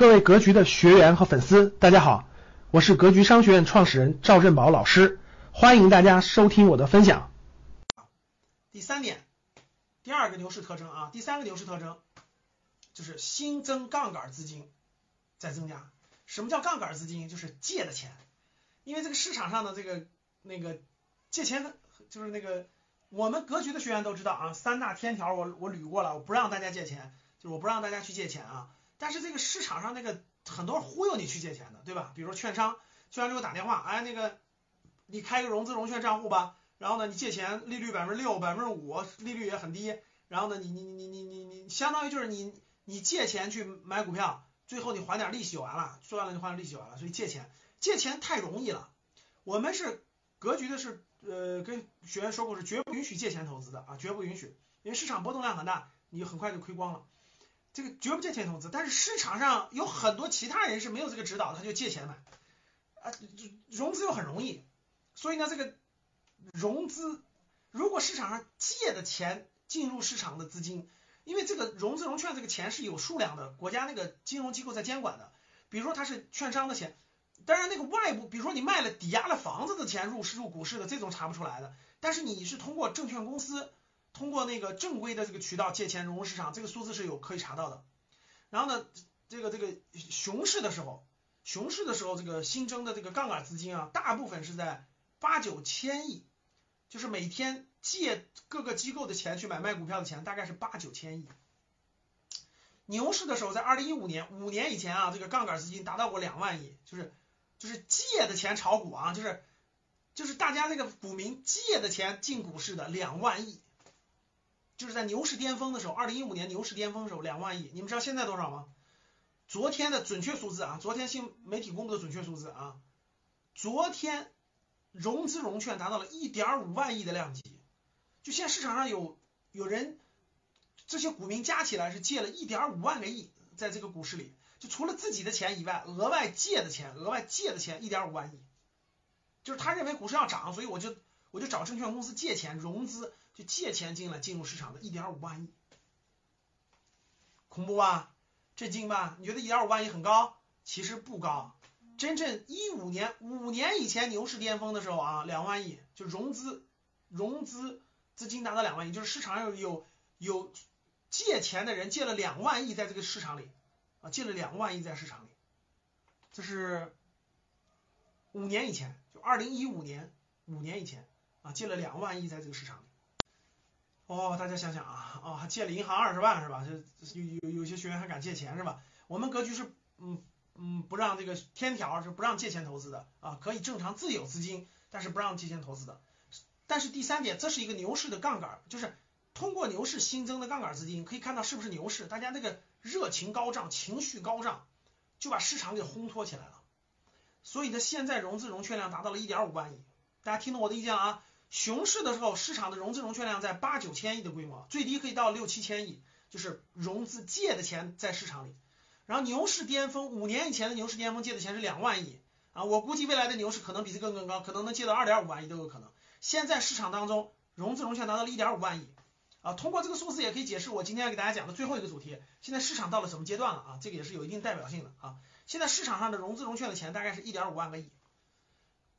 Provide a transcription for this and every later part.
各位格局的学员和粉丝，大家好，我是格局商学院创始人赵振宝老师，欢迎大家收听我的分享。第三点，第二个牛市特征啊，第三个牛市特征就是新增杠杆资金在增加。什么叫杠杆资金？就是借的钱，因为这个市场上的这个那个借钱，就是那个我们格局的学员都知道啊，三大天条我我捋过了，我不让大家借钱，就是我不让大家去借钱啊。但是这个市场上那个很多忽悠你去借钱的，对吧？比如说券商，券商给我打电话，哎，那个你开个融资融券账户吧，然后呢，你借钱利率百分之六、百分之五，利率也很低，然后呢，你你你你你你，相当于就是你你借钱去买股票，最后你还点利息就完了，赚了就还点利息就完了，所以借钱借钱太容易了。我们是格局的是呃跟学员说过是绝不允许借钱投资的啊，绝不允许，因为市场波动量很大，你很快就亏光了。这个绝不借钱投资，但是市场上有很多其他人是没有这个指导，他就借钱买，啊，融资又很容易，所以呢，这个融资如果市场上借的钱进入市场的资金，因为这个融资融券这个钱是有数量的，国家那个金融机构在监管的，比如说它是券商的钱，当然那个外部，比如说你卖了抵押了房子的钱入市入股市的这种查不出来的，但是你是通过证券公司。通过那个正规的这个渠道借钱融入市场，这个数字是有可以查到的。然后呢，这个这个熊市的时候，熊市的时候，这个新增的这个杠杆资金啊，大部分是在八九千亿，就是每天借各个机构的钱去买卖股票的钱，大概是八九千亿。牛市的时候，在二零一五年五年以前啊，这个杠杆资金达到过两万亿，就是就是借的钱炒股啊，就是就是大家这个股民借的钱进股市的两万亿。就是在牛市巅峰的时候，二零一五年牛市巅峰的时候两万亿，你们知道现在多少吗？昨天的准确数字啊，昨天新媒体公布的准确数字啊，昨天融资融券达到了一点五万亿的量级，就现在市场上有有人这些股民加起来是借了一点五万个亿，在这个股市里，就除了自己的钱以外，额外借的钱，额外借的钱一点五万亿，就是他认为股市要涨，所以我就我就找证券公司借钱融资。就借钱进来进入市场的一点五万亿，恐怖吧？震惊吧？你觉得一点五万亿很高？其实不高。真正一五年五年以前牛市巅峰的时候啊，两万亿就融资融资资金达到两万亿，就是市场上有有借钱的人借了两万亿在这个市场里啊，借了两万亿在市场里，这是五年以前，就二零一五年五年以前啊，借了两万亿在这个市场里。哦，大家想想啊，哦，还借了银行二十万是吧？就有有有些学员还敢借钱是吧？我们格局是嗯嗯不让这个天条是不让借钱投资的啊，可以正常自有资金，但是不让借钱投资的。但是第三点，这是一个牛市的杠杆，就是通过牛市新增的杠杆资金，可以看到是不是牛市？大家那个热情高涨，情绪高涨，就把市场给烘托起来了。所以呢，现在融资融券量达到了一点五万亿，大家听懂我的意见啊？熊市的时候，市场的融资融券量在八九千亿的规模，最低可以到六七千亿，就是融资借的钱在市场里。然后牛市巅峰，五年以前的牛市巅峰借的钱是两万亿啊，我估计未来的牛市可能比这更更高，可能能借到二点五万亿都有可能。现在市场当中融资融券达到了一点五万亿啊，通过这个数字也可以解释我今天要给大家讲的最后一个主题。现在市场到了什么阶段了啊？这个也是有一定代表性的啊。现在市场上的融资融券的钱大概是一点五万个亿。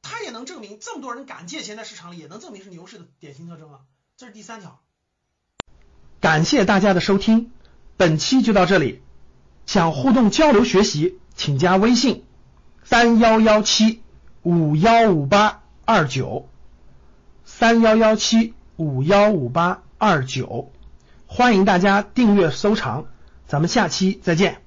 它也能证明这么多人敢借钱在市场里，也能证明是牛市的典型特征啊。这是第三条。感谢大家的收听，本期就到这里。想互动交流学习，请加微信三幺幺七五幺五八二九三幺幺七五幺五八二九，欢迎大家订阅收藏，咱们下期再见。